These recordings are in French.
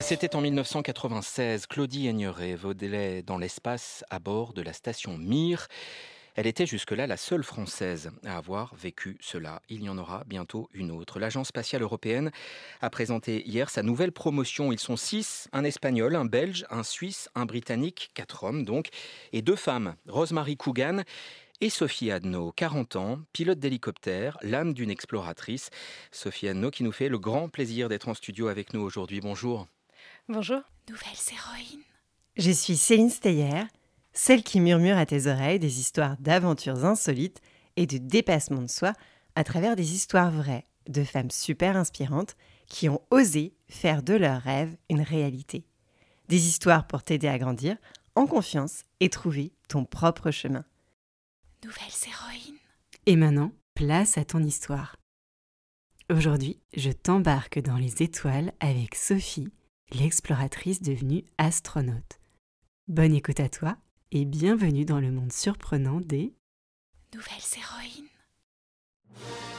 C'était en 1996. Claudie Aigneret volait dans l'espace à bord de la station Mir. Elle était jusque-là la seule Française à avoir vécu cela. Il y en aura bientôt une autre. L'Agence spatiale européenne a présenté hier sa nouvelle promotion. Ils sont six, un Espagnol, un Belge, un Suisse, un Britannique, quatre hommes donc, et deux femmes, Rosemary Coogan et Sophie Adno, 40 ans, pilote d'hélicoptère, l'âme d'une exploratrice. Sophie Adno qui nous fait le grand plaisir d'être en studio avec nous aujourd'hui. Bonjour. Bonjour. Nouvelles héroïnes. Je suis Céline Steyer, celle qui murmure à tes oreilles des histoires d'aventures insolites et de dépassement de soi à travers des histoires vraies de femmes super inspirantes qui ont osé faire de leurs rêves une réalité. Des histoires pour t'aider à grandir en confiance et trouver ton propre chemin. Nouvelles héroïnes. Et maintenant, place à ton histoire. Aujourd'hui, je t'embarque dans les étoiles avec Sophie, l'exploratrice devenue astronaute. Bonne écoute à toi et bienvenue dans le monde surprenant des... Nouvelles héroïnes.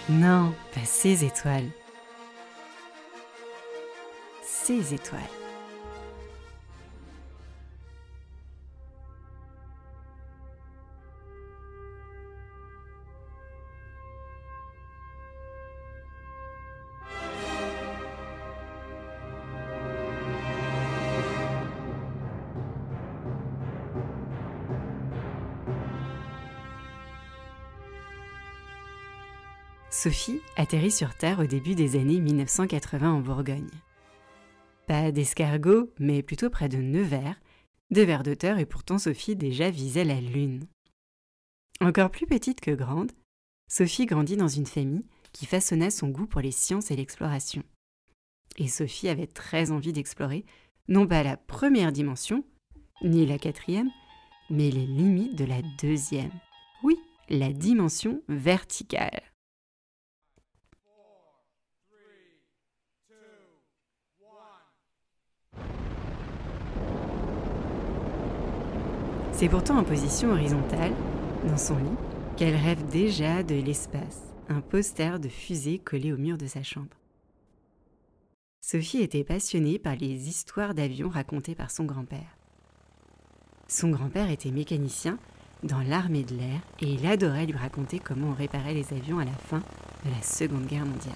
Non, pas ces étoiles. Ces étoiles. Sophie atterrit sur Terre au début des années 1980 en Bourgogne. Pas d'escargot, mais plutôt près de Nevers, deux vers d'auteur et pourtant Sophie déjà visait la Lune. Encore plus petite que grande, Sophie grandit dans une famille qui façonna son goût pour les sciences et l'exploration. Et Sophie avait très envie d'explorer, non pas la première dimension, ni la quatrième, mais les limites de la deuxième. Oui, la dimension verticale. C'est pourtant en position horizontale, dans son lit, qu'elle rêve déjà de l'espace, un poster de fusée collé au mur de sa chambre. Sophie était passionnée par les histoires d'avions racontées par son grand-père. Son grand-père était mécanicien dans l'armée de l'air et il adorait lui raconter comment on réparait les avions à la fin de la Seconde Guerre mondiale.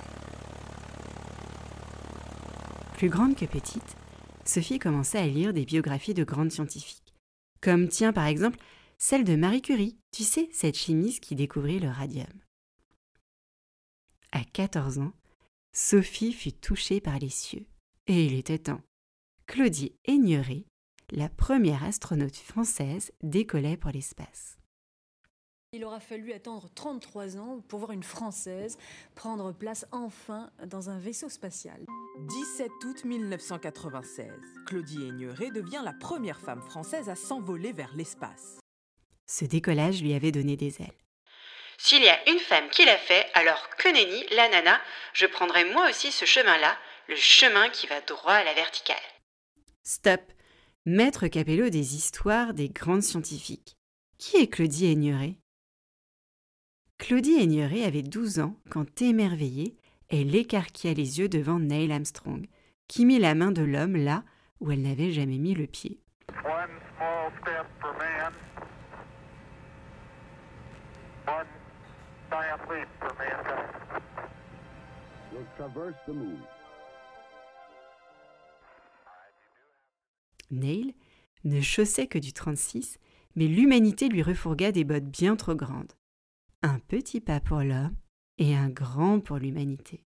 Plus grande que petite, Sophie commençait à lire des biographies de grandes scientifiques. Comme tiens par exemple celle de Marie Curie, tu sais, cette chimiste qui découvrit le radium. À 14 ans, Sophie fut touchée par les cieux. Et il était temps. Claudie Aigneret, la première astronaute française, décollait pour l'espace. Il aura fallu attendre 33 ans pour voir une Française prendre place enfin dans un vaisseau spatial. 17 août 1996, Claudie Aigneret devient la première femme française à s'envoler vers l'espace. Ce décollage lui avait donné des ailes. S'il y a une femme qui l'a fait, alors que nenni, la nana, je prendrai moi aussi ce chemin-là, le chemin qui va droit à la verticale. Stop Maître Capello des histoires des grandes scientifiques. Qui est Claudie Aigneret? Claudie Aigneret avait 12 ans quand, émerveillée, elle écarquilla les yeux devant Neil Armstrong, qui mit la main de l'homme là où elle n'avait jamais mis le pied. Neil ne chaussait que du 36, mais l'humanité lui refourgua des bottes bien trop grandes. Un petit pas pour l'homme et un grand pour l'humanité.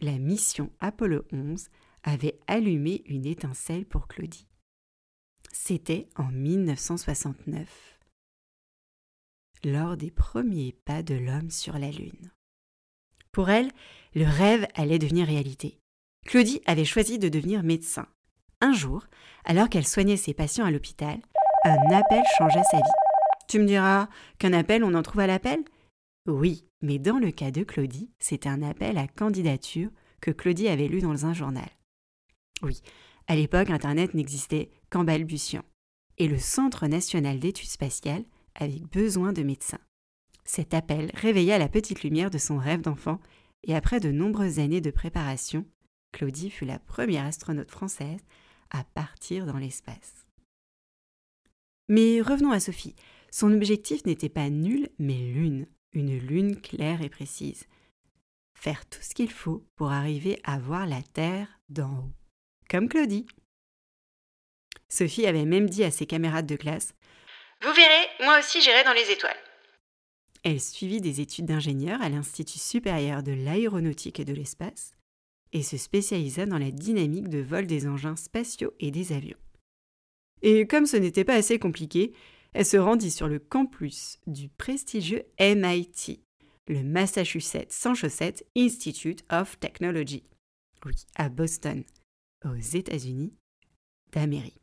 La mission Apollo 11 avait allumé une étincelle pour Claudie. C'était en 1969, lors des premiers pas de l'homme sur la Lune. Pour elle, le rêve allait devenir réalité. Claudie avait choisi de devenir médecin. Un jour, alors qu'elle soignait ses patients à l'hôpital, un appel changea sa vie. Tu me diras qu'un appel, on en trouve à l'appel? Oui, mais dans le cas de Claudie, c'était un appel à candidature que Claudie avait lu dans un journal. Oui, à l'époque, Internet n'existait qu'en balbutiant. Et le Centre national d'études spatiales avait besoin de médecins. Cet appel réveilla la petite lumière de son rêve d'enfant et après de nombreuses années de préparation, Claudie fut la première astronaute française à partir dans l'espace. Mais revenons à Sophie. Son objectif n'était pas nul, mais lune, une lune claire et précise. Faire tout ce qu'il faut pour arriver à voir la Terre d'en haut, comme Claudie. Sophie avait même dit à ses camarades de classe Vous verrez, moi aussi j'irai dans les étoiles. Elle suivit des études d'ingénieur à l'Institut supérieur de l'aéronautique et de l'espace et se spécialisa dans la dynamique de vol des engins spatiaux et des avions. Et comme ce n'était pas assez compliqué, elle se rendit sur le campus du prestigieux MIT, le Massachusetts sans Institute of Technology, oui, à Boston, aux États-Unis d'Amérique.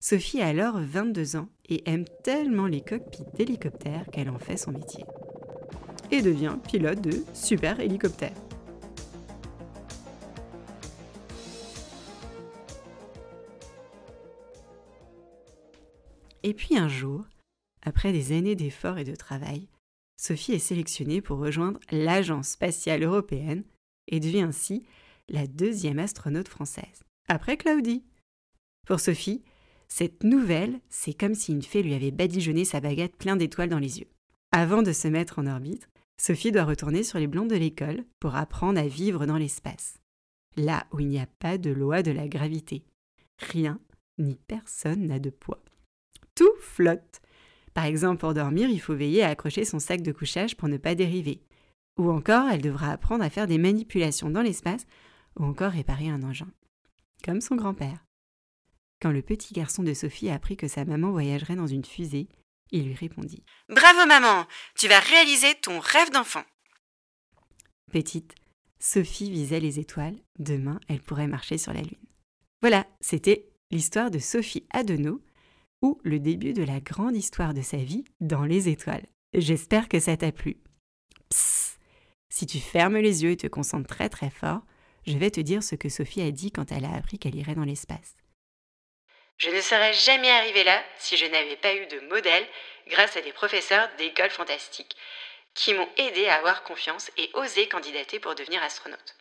Sophie a alors 22 ans et aime tellement les cockpits d'hélicoptères qu'elle en fait son métier. Et devient pilote de super hélicoptère. Et puis un jour, après des années d'efforts et de travail, Sophie est sélectionnée pour rejoindre l'Agence spatiale européenne et devient ainsi la deuxième astronaute française, après Claudie. Pour Sophie, cette nouvelle, c'est comme si une fée lui avait badigeonné sa baguette plein d'étoiles dans les yeux. Avant de se mettre en orbite, Sophie doit retourner sur les blancs de l'école pour apprendre à vivre dans l'espace, là où il n'y a pas de loi de la gravité. Rien ni personne n'a de poids. Flotte. Par exemple, pour dormir, il faut veiller à accrocher son sac de couchage pour ne pas dériver. Ou encore, elle devra apprendre à faire des manipulations dans l'espace ou encore réparer un engin. Comme son grand-père. Quand le petit garçon de Sophie a appris que sa maman voyagerait dans une fusée, il lui répondit Bravo maman, tu vas réaliser ton rêve d'enfant. Petite, Sophie visait les étoiles, demain elle pourrait marcher sur la Lune. Voilà, c'était l'histoire de Sophie Adenau, le début de la grande histoire de sa vie dans les étoiles. J'espère que ça t'a plu. Psst Si tu fermes les yeux et te concentres très très fort, je vais te dire ce que Sophie a dit quand elle a appris qu'elle irait dans l'espace. Je ne serais jamais arrivée là si je n'avais pas eu de modèle grâce à des professeurs d'école fantastique qui m'ont aidé à avoir confiance et oser candidater pour devenir astronaute.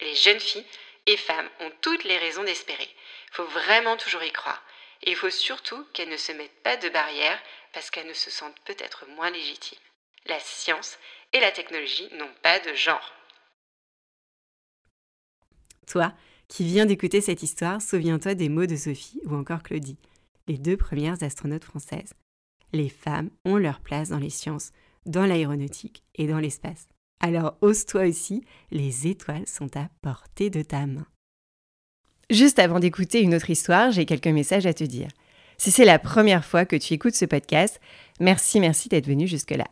Les jeunes filles et femmes ont toutes les raisons d'espérer. Il faut vraiment toujours y croire. Il faut surtout qu'elles ne se mettent pas de barrières parce qu'elles ne se sentent peut-être moins légitimes. La science et la technologie n'ont pas de genre. Toi, qui viens d'écouter cette histoire, souviens-toi des mots de Sophie ou encore Claudie, les deux premières astronautes françaises. Les femmes ont leur place dans les sciences, dans l'aéronautique et dans l'espace. Alors ose-toi aussi, les étoiles sont à portée de ta main. Juste avant d'écouter une autre histoire, j'ai quelques messages à te dire. Si c'est la première fois que tu écoutes ce podcast, merci, merci d'être venu jusque-là.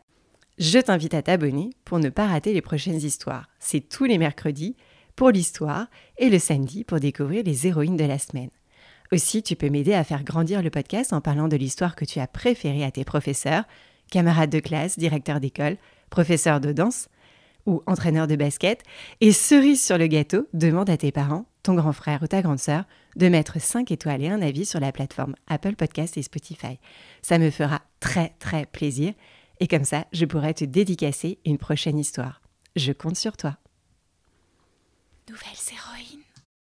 Je t'invite à t'abonner pour ne pas rater les prochaines histoires. C'est tous les mercredis pour l'histoire et le samedi pour découvrir les héroïnes de la semaine. Aussi, tu peux m'aider à faire grandir le podcast en parlant de l'histoire que tu as préférée à tes professeurs, camarades de classe, directeurs d'école, professeurs de danse ou entraîneurs de basket. Et cerise sur le gâteau, demande à tes parents ton grand frère ou ta grande sœur de mettre 5 étoiles et un avis sur la plateforme Apple Podcast et Spotify. Ça me fera très très plaisir et comme ça, je pourrai te dédicacer une prochaine histoire. Je compte sur toi.